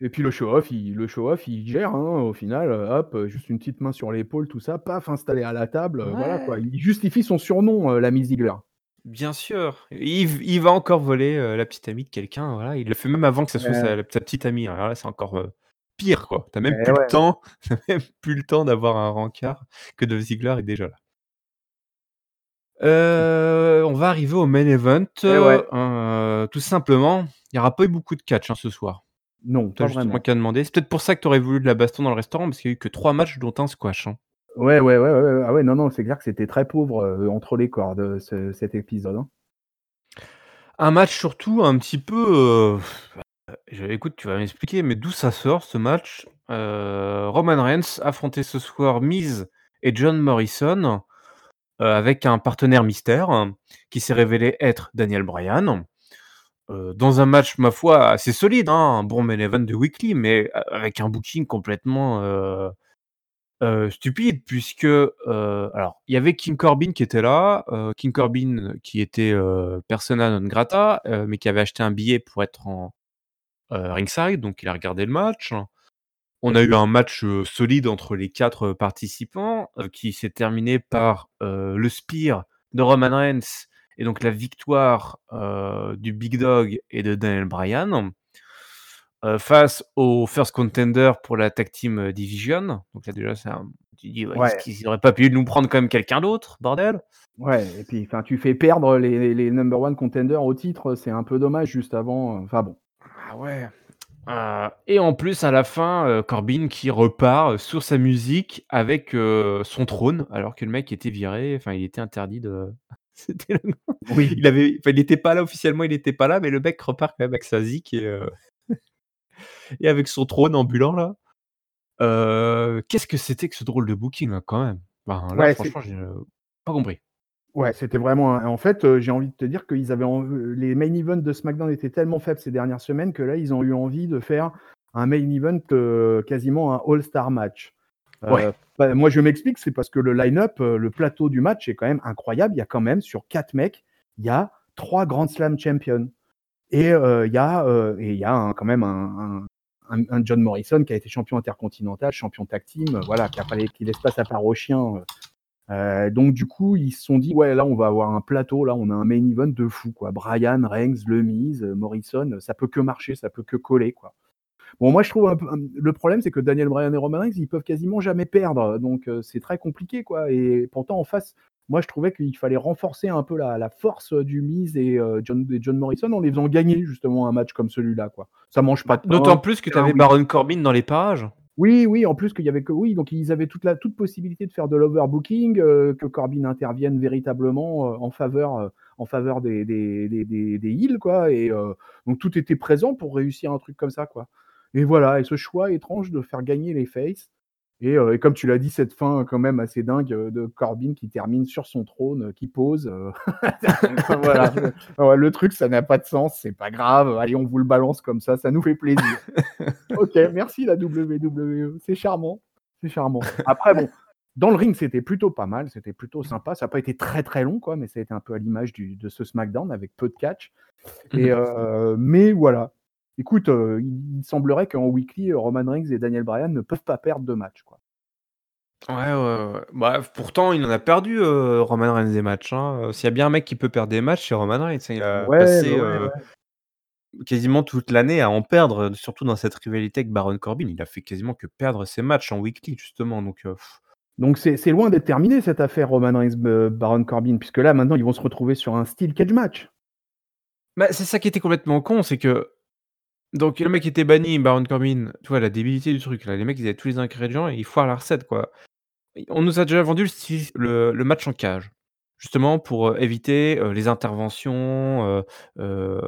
Speaker 2: et le show-off, il le show-off, il gère, hein, au final, hop, juste une petite main sur l'épaule, tout ça, paf, installé à la table, voilà quoi. Il justifie son surnom, heu, l'ami Ziggler.
Speaker 1: Bien sûr, il va encore voler, heu, la petite amie de quelqu'un, voilà, il le fait même avant que ça soit
Speaker 2: Ouais.
Speaker 1: sa sa petite amie. Alors là, c'est encore, heu, pire quoi. Tu as même
Speaker 2: Eh
Speaker 1: plus le
Speaker 2: ouais.
Speaker 1: temps tu as même plus le temps d'avoir un rencard que Dolph Ziggler est déjà là. Heu, on va arriver au main event,
Speaker 2: Eh ouais.
Speaker 1: tout simplement, il y aura pas eu beaucoup de catch, hein, ce soir.
Speaker 2: Non,
Speaker 1: Tu as
Speaker 2: pas
Speaker 1: juste moi
Speaker 2: vraiment.
Speaker 1: qui a demandé. C'est peut-être pour ça que tu aurais voulu de la baston dans le restaurant parce qu'il y a eu que 3 matchs dont 1 squash, hein.
Speaker 2: Ouais, ouais, ouais, ouais, ah ouais, non, non, c'est clair que c'était très pauvre, heu, entre les cordes, ce cet épisode, hein.
Speaker 1: Un match surtout un petit peu, je écoute, tu vas m'expliquer, mais d'où ça sort ce match? Roman Reigns affrontait ce soir Miz et John Morrison, avec un partenaire mystère qui s'est révélé être Daniel Bryan. Dans un match, ma foi, assez solide, hein, un bon main event de Weekly, mais avec un booking complètement, heu, stupide puisque, heu, alors il y avait King Corbin qui était là, heu, King Corbin qui était, heu, persona non grata, mais qui avait acheté un billet pour être en, ringside, donc il a regardé le match. On a eu un match, solide entre les 4 participants, qui s'est terminé par, le spear de Roman Reigns et donc la victoire, du Big Dog et de Daniel Bryan. Heu, face au first contender pour la tag team division. Donc là déjà c'est un tu dis: «Ouais,
Speaker 2: Ouais.
Speaker 1: qu'ils auraient pas pu nous prendre quand même quelqu'un d'autre, bordel?»
Speaker 2: Ouais et puis enfin, tu fais perdre les les number one contenders au titre, c'est un peu dommage juste avant, heu, enfin bon.
Speaker 1: Ah ouais, et en plus à la fin, heu, Corbin qui repart sur sa musique avec, son trône alors que le mec était viré, enfin il était interdit de c'était le
Speaker 2: Oui.
Speaker 1: il avait enfin il était pas là officiellement, il était pas là, mais le mec repart quand même avec sa zik et et avec son trône ambulant là. Heu, qu'est-ce que c'était que ce drôle de booking là quand même? Ben là
Speaker 2: Ouais,
Speaker 1: franchement j'ai, heu, pas compris.
Speaker 2: Ouais, c'était vraiment en fait, heu, j'ai envie de te dire qu'ils avaient les main events de SmackDown étaient tellement faibles ces dernières semaines que là, ils ont eu envie de faire un main event, quasiment un all-star match.
Speaker 1: Ouais.
Speaker 2: Bah, moi, je m'explique, c'est parce que le line-up, le plateau du match est quand même incroyable. Il y a quand même sur 4 mecs, il y a 3 Grand Slam champions et heu, il y a, heu et il y a quand même un John Morrison qui a été champion intercontinental, champion tag team, voilà, qui a les qui laisse pas sa part aux chiens, donc du coup, ils se sont dit: «Ouais, là, on va avoir un plateau, là, on a un main event de fou, quoi. Bryan, Reigns, heu, Morrison, ça peut que marcher, ça peut que coller, quoi». Bon, moi, je trouve un peu le problème, c'est que Daniel Bryan et Roman Reigns, ils peuvent quasiment jamais perdre, donc c'est très compliqué, quoi et pourtant, en face, moi, je trouvais qu'il fallait renforcer un peu la la force, du Miz et heu, John et John Morrison en les faisant gagner, justement, un match comme celui-là, quoi. Ça mange pas de
Speaker 1: d'autant plus que tu avais. Baron Corbin dans les parages.
Speaker 2: Oui, oui, en plus qu'il y avait que oui, donc ils avaient toute la toute possibilité de faire de l'overbooking, heu, que Corbin intervienne véritablement, heu, en faveur, en faveur des des des des des heels quoi et donc tout était présent pour réussir un truc comme ça, quoi et voilà et ce choix étrange de faire gagner les faces et heu et comme tu l'as dit, cette fin quand même assez dingue, heu, de Corbin qui termine sur son trône, heu, qui pose, voilà, ouais, le truc ça n'a pas de sens, c'est pas grave, allez on vous le balance comme ça, ça nous fait plaisir. OK, merci la WWE, c'est charmant, c'est charmant. Après bon, dans le ring, c'était plutôt pas mal, c'était plutôt sympa. Ça a pas été très, très long quoi, mais ça a été un peu à l'image de ce SmackDown avec peu de catch et mais voilà. Écoute, heu, il semblerait qu'en weekly, Roman Reigns et Daniel Bryan ne peuvent pas perdre de match, quoi.
Speaker 1: Ouais, ouais, ouais. Bah, pourtant, il en a perdu, heu, Roman Reigns des matchs, hein, s'il y a bien un mec qui peut perdre des matchs, c'est Roman Reigns. Il a
Speaker 2: Ouais, bah,
Speaker 1: passé,
Speaker 2: ouais.
Speaker 1: quasiment toute l'année à en perdre, surtout dans cette rivalité avec Baron Corbin. Il a fait quasiment que perdre ses matchs en weekly justement donc
Speaker 2: Donc c'est loin d'être terminé cette affaire Roman Reigns, b Baron Corbin, puisque là maintenant ils vont se retrouver sur un steel cage match.
Speaker 1: bah, c'est ça qui était complètement con, c'est que donc le mec était banni, Baron Corbin, tu vois la débilité du truc là, les mecs ils avaient tous les ingrédients et ils foirent la recette quoi. On nous a déjà vendu le match en cage, justement pour, heu, éviter, heu, les interventions, heu, hem,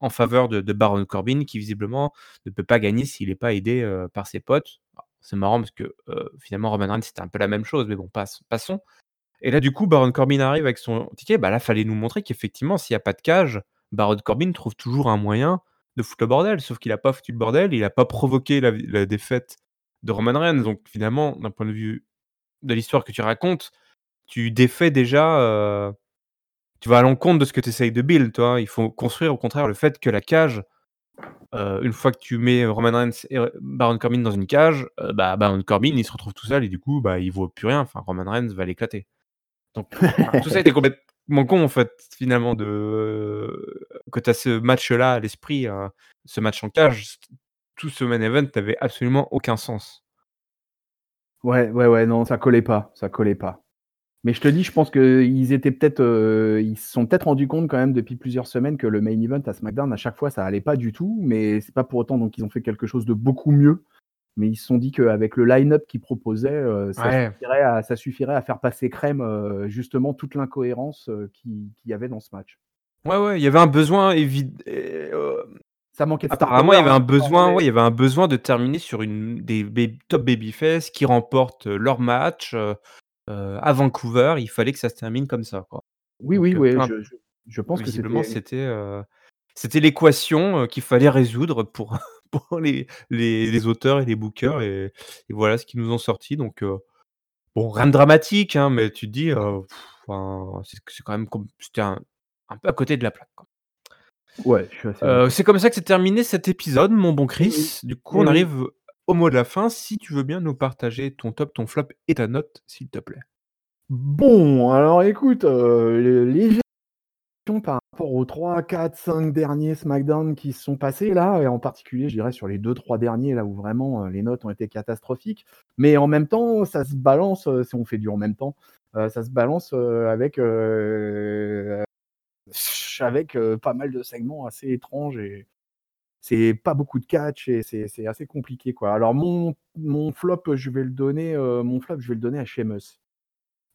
Speaker 1: en faveur de Baron Corbin qui visiblement ne peut pas gagner s'il est pas aidé, par ses potes. C'est marrant parce que, finalement Roman Reigns c'était un peu la même chose, mais bon passons. Et là du coup Baron Corbin arrive avec son ticket, bah, là fallait nous montrer qu'effectivement s'il y a pas de cage, Baron Corbin trouve toujours un moyen de foutre le bordel. Sauf qu'il a pas foutu le bordel, il a pas provoqué la défaite de Roman Reigns donc finalement d'un point de vue de l'histoire que tu racontes, tu défais déjà, heu, tu vas à l'encontre de ce que tu essayes de build, tu vois? Il faut construire au contraire le fait que la cage, heu, une fois que tu mets Roman Reigns et Baron Corbin dans une cage, heu, bah, Baron Corbin, il se retrouve tout seul et du coup, bah, il vaut plus rien. Enfin, Roman Reigns va l'éclater. Donc, tout ça était complètement con, en fait, finalement, de que tu as ce match-là à l'esprit, heu, ce match en cage, tout ce main event n'avait absolument aucun sens.
Speaker 2: Ouais, ouais, ouais, non, ça collait pas, collait pas. Mais je te dis, je pense qu'ils étaient peut-être, ils se sont peut-être rendus compte quand même depuis plusieurs semaines que le main event à SmackDown, à chaque fois, ça allait pas du tout, mais c'est pas pour autant donc ils ont fait quelque chose de beaucoup mieux. Mais ils se sont dit qu'avec le line-up qu'ils proposaient, heu, ça
Speaker 1: Ouais.
Speaker 2: suffirait à ça suffirait à faire passer crème, heu, justement toute l'incohérence, qui qu'il y avait dans ce match.
Speaker 1: Ouais, ouais, il y avait un besoin évid et heu,
Speaker 2: Ça manquait de
Speaker 1: apparemment, il y avait
Speaker 2: hein,
Speaker 1: un
Speaker 2: en
Speaker 1: besoin ouais, il y avait un besoin de terminer sur une des top babyface qui remportent, leur match, à Vancouver. Il fallait que ça se termine comme ça, quoi.
Speaker 2: Oui, oui,
Speaker 1: Donc imp
Speaker 2: je je je pense que c'était
Speaker 1: c'était, l'équation, qu'il fallait résoudre pour pour les les les auteurs et les bookers et et voilà ce qu'ils nous ont sorti donc heu, bon, rien de dramatique, hein, mais tu te dis, enfin, c'est c'est quand même com c'était un un peu à côté de la plaque, quoi.
Speaker 2: ouais, d'accord.
Speaker 1: c'est comme ça que s'est terminé cet épisode, mon bon Chris. Du coup, on arrive au mot de la fin. Si tu veux bien nous partager ton top, ton flop et ta note, s'il te plaît.
Speaker 2: Bon, alors écoute, les les par rapport aux 3-4-5 derniers SmackDown qui se sont passés là et en particulier, je dirais sur les 2-3 derniers là où vraiment, heu, les notes ont été catastrophiques. Mais en même temps, ça se balance, heu, si on fait du en même temps, heu, ça se balance, avec, avec, pas mal de segments assez étranges et c'est pas beaucoup de catch et c'est assez compliqué, quoi. Alors mon flop, je vais le donner, mon flop, je vais le donner à Sheamus.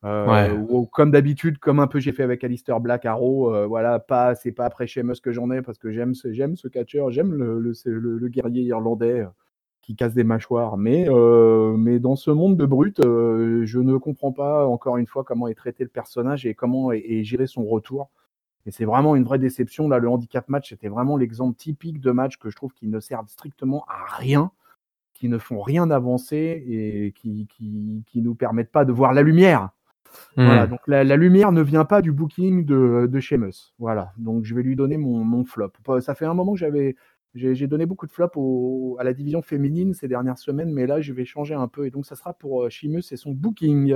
Speaker 2: Ou comme d'habitude, comme un peu j'ai fait avec Alistair Black Raw, heu, voilà, pas c'est pas après Sheamus que j'en ai parce que j'aime ce j'aime ce catcheur, j'aime le guerrier irlandais, qui casse des mâchoires. Mais, euh, dans ce monde de brut, euh, je ne comprends pas encore une fois comment est traité le personnage et comment est, est géré son retour. Et c'est vraiment une vraie déception. Là, le handicap match, c'était vraiment l'exemple typique de match que je trouve qui ne servent strictement à rien, qui ne font rien avancer et qui, qui, qui nous permettent pas de voir la lumière. Voilà,
Speaker 1: Mmh.
Speaker 2: donc la, lumière ne vient pas du booking de, de Sheamus. Voilà, donc je vais lui donner mon, flop. Ça fait un moment que j'avais j'ai donné beaucoup de flops à la division féminine ces dernières semaines, mais là je vais changer un peu et donc ça sera pour euh, Sheamus et son booking.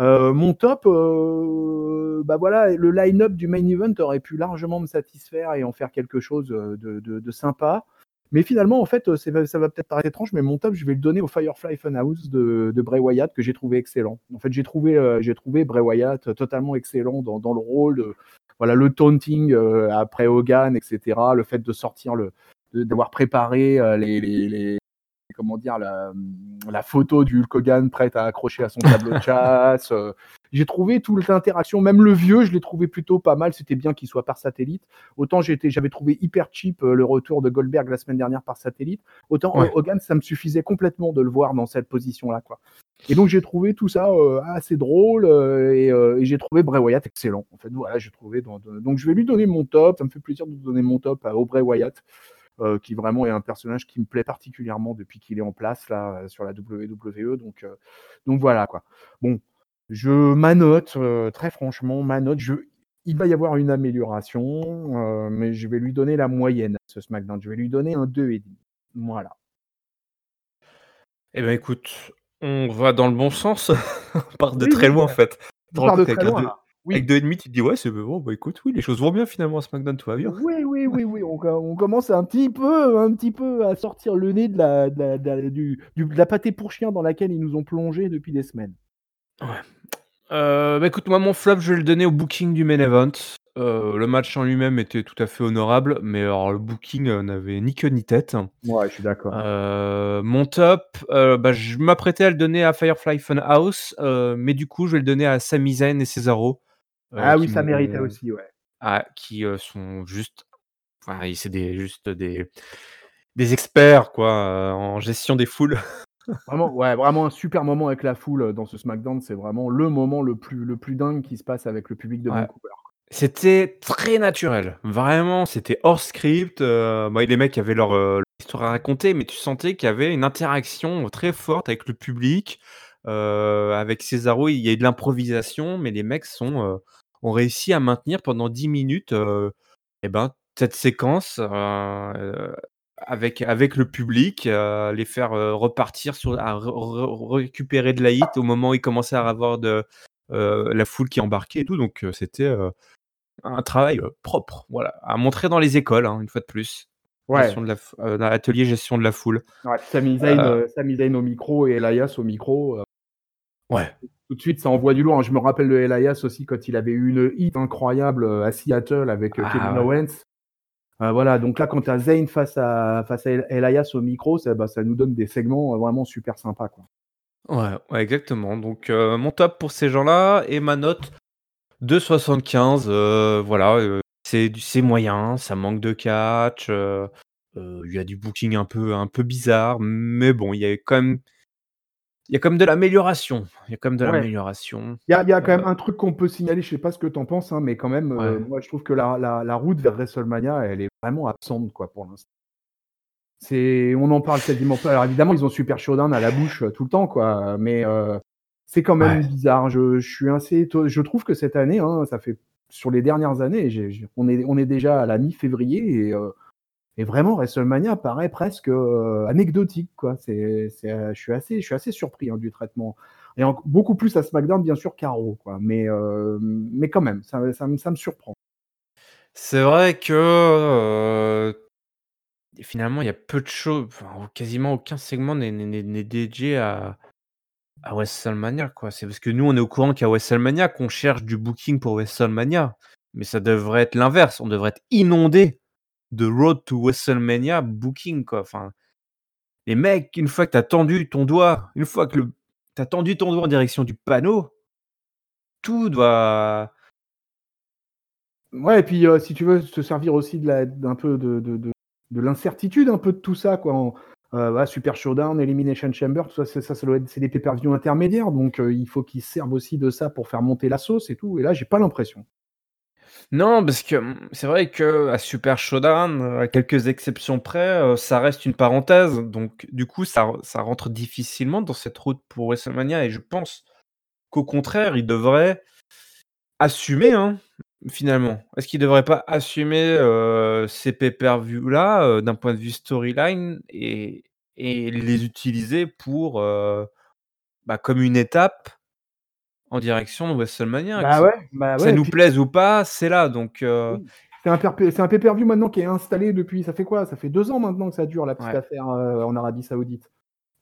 Speaker 2: Euh, mon top, euh, bah voilà, le line-up du main event aurait pu largement me satisfaire et en faire quelque chose de sympa. Mais finalement, en fait, euh, ça va peut-être paraître étrange, mais mon top, je vais le donner au Firefly Funhouse de, de Bray Wyatt que j'ai trouvé excellent. En fait, j'ai trouvé, euh, Bray Wyatt totalement excellent dans, le rôle. de- voilà, le taunting euh, après Hogan, etc. Le fait de sortir le, d'avoir préparé euh, les- comment dire la, la photo du Hulk Hogan prête à accrocher à son tableau de chasse. euh, j'ai trouvé toute l'interaction, même le vieux, je l'ai trouvé plutôt pas mal. C'était bien qu'il soit par satellite. Autant j'avais trouvé hyper cheap euh, le retour de Goldberg la semaine dernière par satellite. Autant
Speaker 1: Ouais.
Speaker 2: euh, Hogan, ça me suffisait complètement de le voir dans cette position-là, quoi. Et donc j'ai trouvé tout ça euh, assez drôle euh, et, euh, et j'ai trouvé Bray Wyatt excellent. En fait, voilà, j'ai trouvé. dans- dans- donc je vais lui donner mon top. Ça me fait plaisir de donner mon top à Bray Wyatt, euh, qui vraiment est un personnage qui me plaît particulièrement depuis qu'il est en place là euh, sur la WWE. Donc euh, donc voilà quoi. Bon, je ma note euh, très franchement, ma note, je il va y avoir une amélioration, mais je vais lui donner la moyenne à ce SmackDown. Je vais lui donner un 2,5. Voilà.
Speaker 1: Eh ben écoute, on va dans le bon sens. on part de
Speaker 2: Oui,
Speaker 1: très loin en fait.
Speaker 2: On part de très
Speaker 1: qu'avec deux-.
Speaker 2: Oui.
Speaker 1: Avec 2,5, tu te dis ouais, c'est bon, bah écoute, oui, les choses vont bien finalement à SmackDown, tout va bien.
Speaker 2: Oui, oui, oui, oui. On, on commence un petit peu, un petit peu à sortir le nez de la, de la, de la- du, du- de la pâté pour chien dans laquelle ils nous ont plongé depuis des semaines.
Speaker 1: Euh, bah écoute, moi mon flop, je vais le donner au booking du main event. Euh, le match en lui-même était tout à fait honorable, mais alors le booking euh, n'avait ni queue ni tête.
Speaker 2: Ouais, je suis d'accord.
Speaker 1: Euh, mon top, euh, bah, je m'apprêtais à le donner à Firefly Funhouse, euh, mais du coup, je vais le donner à Sami Zayn et Cesaro. Euh,
Speaker 2: ah oui, ça méritait aussi, ouais.
Speaker 1: Ah, qui euh, sont juste. Enfin, c'est des, juste des, des experts quoi, euh, en gestion des foules.
Speaker 2: Vraiment, ouais, vraiment un super moment avec la foule dans ce SmackDown. C'est vraiment le moment le plus, le plus dingue qui se passe avec le public de
Speaker 1: Ouais.
Speaker 2: Vancouver.
Speaker 1: C'était très naturel. Vraiment, c'était hors script. Euh, bah, les mecs avaient leur, euh, leur histoire à raconter, mais tu sentais qu'il y avait une interaction très forte avec le public. Euh, avec Cesaro, il y a eu de l'improvisation, mais les mecs sont, ont réussi à maintenir pendant 10 minutes euh, eh ben, cette séquence euh, avec, avec le public, euh, les faire repartir, sur, à re- re- récupérer de la hit au moment où ils commençaient à avoir de, la foule qui embarquait et tout. Donc, c'était. un travail propre, voilà, à montrer dans les écoles, hein, une fois de plus.
Speaker 2: Ouais,
Speaker 1: Gestion de la euh, dans l'atelier gestion de la foule.
Speaker 2: ouais. Sami Zayn,
Speaker 1: Euh,
Speaker 2: euh, au micro et Elias au micro. euh,
Speaker 1: Ouais.
Speaker 2: Tout de suite, ça envoie du lourd. Je me rappelle de Elias aussi quand il avait eu une hit incroyable euh, à Seattle avec euh,
Speaker 1: Ah,
Speaker 2: Kevin
Speaker 1: ouais.
Speaker 2: Owens. Euh, voilà, donc là, quand tu as Zayn face à, face à El- Elias au micro, ça, bah, ça nous donne des segments euh, vraiment super sympas. Quoi.
Speaker 1: Ouais, ouais, exactement. Donc, euh, mon top pour ces gens-là et ma note de 75. euh, voilà, c'est moyen, ça manque de catch. Il y a du booking un peu, un peu bizarre, mais bon, il y a quand même, il y a quand même de l'amélioration. Il y a quand même de
Speaker 2: Ouais.
Speaker 1: l'amélioration.
Speaker 2: Il y a, il y a quand
Speaker 1: Euh,
Speaker 2: même un truc qu'on peut signaler, je sais pas ce que tu en penses, hein, mais quand même, euh, moi je trouve que la, la, la route vers WrestleMania, elle est vraiment absente quoi, pour l'instant. C'est, on en parle quasiment pas. Alors évidemment, ils ont Super Showdown à la bouche euh, tout le temps, quoi, mais euh, c'est quand même
Speaker 1: Ouais.
Speaker 2: bizarre. Je, je suis assez, je trouve que cette année, hein, ça fait sur les dernières années, on est, on est déjà à la mi-février et, et vraiment WrestleMania paraît presque euh, anecdotique, quoi. C'est, euh, je suis assez, je suis assez surpris hein, du traitement. Et beaucoup plus à SmackDown, bien sûr, qu'à Raw. Mais, euh, mais quand même, ça, ça, me- ça me surprend.
Speaker 1: C'est vrai que finalement, il y a peu de choses, quasiment aucun segment n'est dédié à, à WrestleMania. C'est parce que nous, on est au courant qu'à WrestleMania, qu'on cherche du booking pour WrestleMania. Mais ça devrait être l'inverse. On devrait être inondé de Road to WrestleMania booking, quoi. Enfin, les mecs, une fois que tu as tendu ton doigt, une fois que le, as tendu ton doigt en direction du panneau, tout doit.
Speaker 2: Ouais, et puis euh, si tu veux se servir aussi de la, d'un peu de, de, de, de l'incertitude, un peu de tout ça, quoi. Heu, ouais, Super Showdown, Elimination Chamber, tout ça, c'est ça, ça doit être c'est des pay-per-view intermédiaires, donc heu, il faut qu'ils servent aussi de ça pour faire monter la sauce et tout et là, j'ai pas l'impression.
Speaker 1: Non, parce que, mmh, c'est vrai qu'à Super Showdown, heu, à quelques exceptions près, heu, ça reste une parenthèse, donc du coup, ça ça rentre difficilement dans cette route pour WrestleMania et je pense qu'au contraire, ils devraient assumer, hein, finalement. Est-ce qu'ils devraient pas assumer, heu, ces pay-per-view là, heu, d'un point de vue storyline et et les utiliser pour, bah, comme une étape en direction de WrestleMania,
Speaker 2: Bah
Speaker 1: ça
Speaker 2: ouais, bah
Speaker 1: ça nous
Speaker 2: puis
Speaker 1: plaise ou pas, c'est là donc
Speaker 2: Oui, c'est un c'est un pay-per-view maintenant qui est installé depuis ça fait quoi? Ça fait 2 ans maintenant que ça dure la petite
Speaker 1: Ouais.
Speaker 2: affaire, heu, en Arabie Saoudite.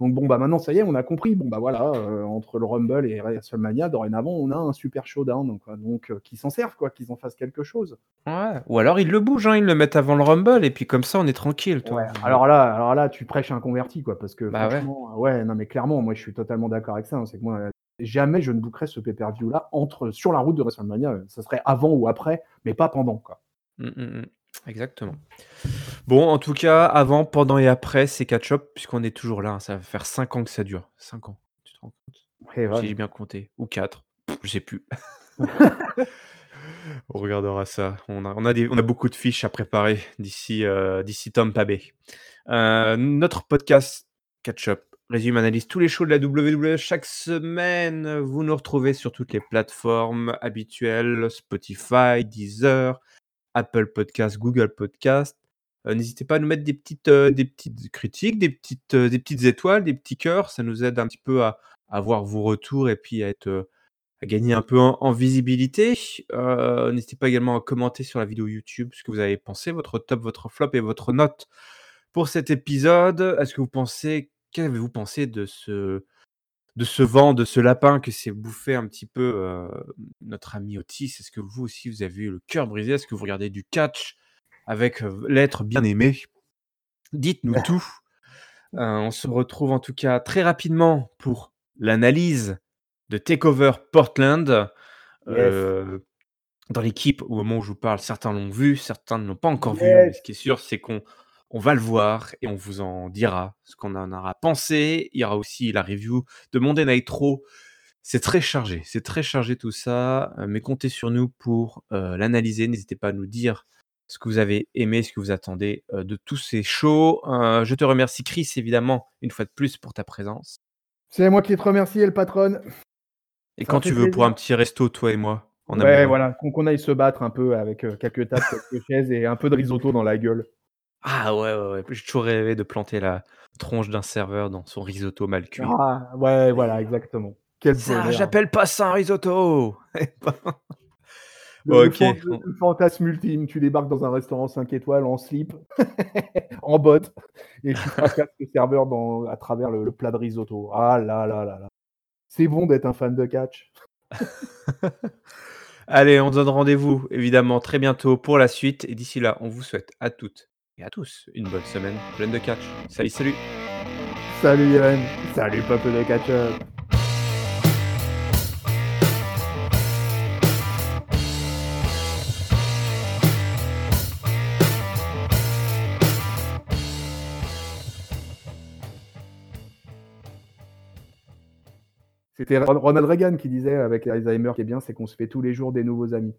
Speaker 2: Donc bon, bah, maintenant ça y est, on a compris. Bon, bah, voilà, heu, entre le Rumble et WrestleMania, dorénavant, on a un Super Showdown, quoi, donc heu, qu'ils s'en servent, quoi, qu'ils en fassent quelque chose.
Speaker 1: Ouais, ou alors ils le bougent, hein, ils le mettent avant le Rumble et puis comme ça, on est tranquille, toi,
Speaker 2: alors là alors là, tu prêches un converti, quoi, parce que
Speaker 1: Bah ouais.
Speaker 2: franchement, ouais, non, mais clairement, moi, je suis totalement d'accord avec ça, hein. C'est que moi, jamais je ne bookerais ce pay-per-view là entre sur la route de WrestleMania, ça serait avant ou après, mais pas pendant, quoi.
Speaker 1: Mmh, mmh mh. Exactement. Bon, en tout cas, avant, pendant et après, c'est catch-up puisqu'on est toujours là, hein, ça va faire 5 ans que ça dure. 5 ans, tu te rends compte? Si j'ai bien compté ou 4, je sais plus. On regardera ça. On a on a des on a beaucoup de fiches à préparer d'ici, d'ici Tampa Bay. Heu, notre podcast catch-up résume, analyse tous les shows de la WWE chaque semaine. Vous nous retrouvez sur toutes les plateformes habituelles, Spotify, Deezer, Apple Podcasts, Google Podcasts. Heu, n'hésitez pas à nous mettre des petites, heu, des petites critiques, des petites, heu, des petites étoiles, des petits cœurs, ça nous aide un petit peu à à voir vos retours et puis à être, à gagner un peu en en visibilité. N'hésitez pas également à commenter sur la vidéo YouTube ce que vous avez pensé, votre top, votre flop et votre note pour cet épisode. Est-ce que vous pensez qu'avez-vous pensé de ce de ce vent, de ce lapin que s'est bouffé un petit peu, heu, notre ami Otis? Est-ce que vous aussi, vous avez eu le cœur brisé? Est-ce que vous regardez du catch avec, heu, l'être bien-aimé? Dites-nous tout. Heu, on se retrouve en tout cas très rapidement pour l'analyse de Takeover Portland.
Speaker 2: Yes.
Speaker 1: Dans l'équipe, au moment où je vous parle, certains l'ont vu, certains ne l'ont pas encore vu, mais
Speaker 2: Yes.
Speaker 1: ce qui est sûr, c'est qu'on on va le voir et on vous en dira ce qu'on en aura pensé. Il y aura aussi la review de Monday Night Raw. C'est très chargé, c'est très chargé tout ça, heu, mais comptez sur nous pour, heu, l'analyser. N'hésitez pas à nous dire ce que vous avez aimé, ce que vous attendez, heu, de tous ces shows. Je te remercie Chris, évidemment, une fois de plus pour ta présence.
Speaker 2: C'est moi qui te remercie, El Patron.
Speaker 1: Et
Speaker 2: Ça
Speaker 1: quand tu veux pour un petit resto, toi et moi, en
Speaker 2: Ouais, voilà, qu'on aille se battre un peu avec, quelques tables, quelques chaises et un peu de risotto dans la gueule.
Speaker 1: Ah ouais, ouais, ouais, j'ai toujours rêvé de planter la tronche d'un serveur dans son risotto mal cuit.
Speaker 2: Ah, ouais, voilà, exactement. Quel
Speaker 1: Ça, j'appelle pas ça un risotto!
Speaker 2: Le le
Speaker 1: OK,
Speaker 2: le le fantasme ultime, tu débarques dans un restaurant 5 étoiles en slip, en bottes et tu fracasses le serveur dans à travers le le plat de risotto. Ah là là là là. C'est bon d'être un fan de catch.
Speaker 1: Allez, on se donne rendez-vous évidemment très bientôt pour la suite et d'ici là, on vous souhaite à toutes et à tous une bonne semaine pleine de catch. Salut, salut!
Speaker 2: Salut Yann, salut peuple de catcheurs. C'était Ron Ronald Reagan qui disait avec Alzheimer: «Ce qui est bien, c'est qu'on se fait tous les jours des nouveaux amis».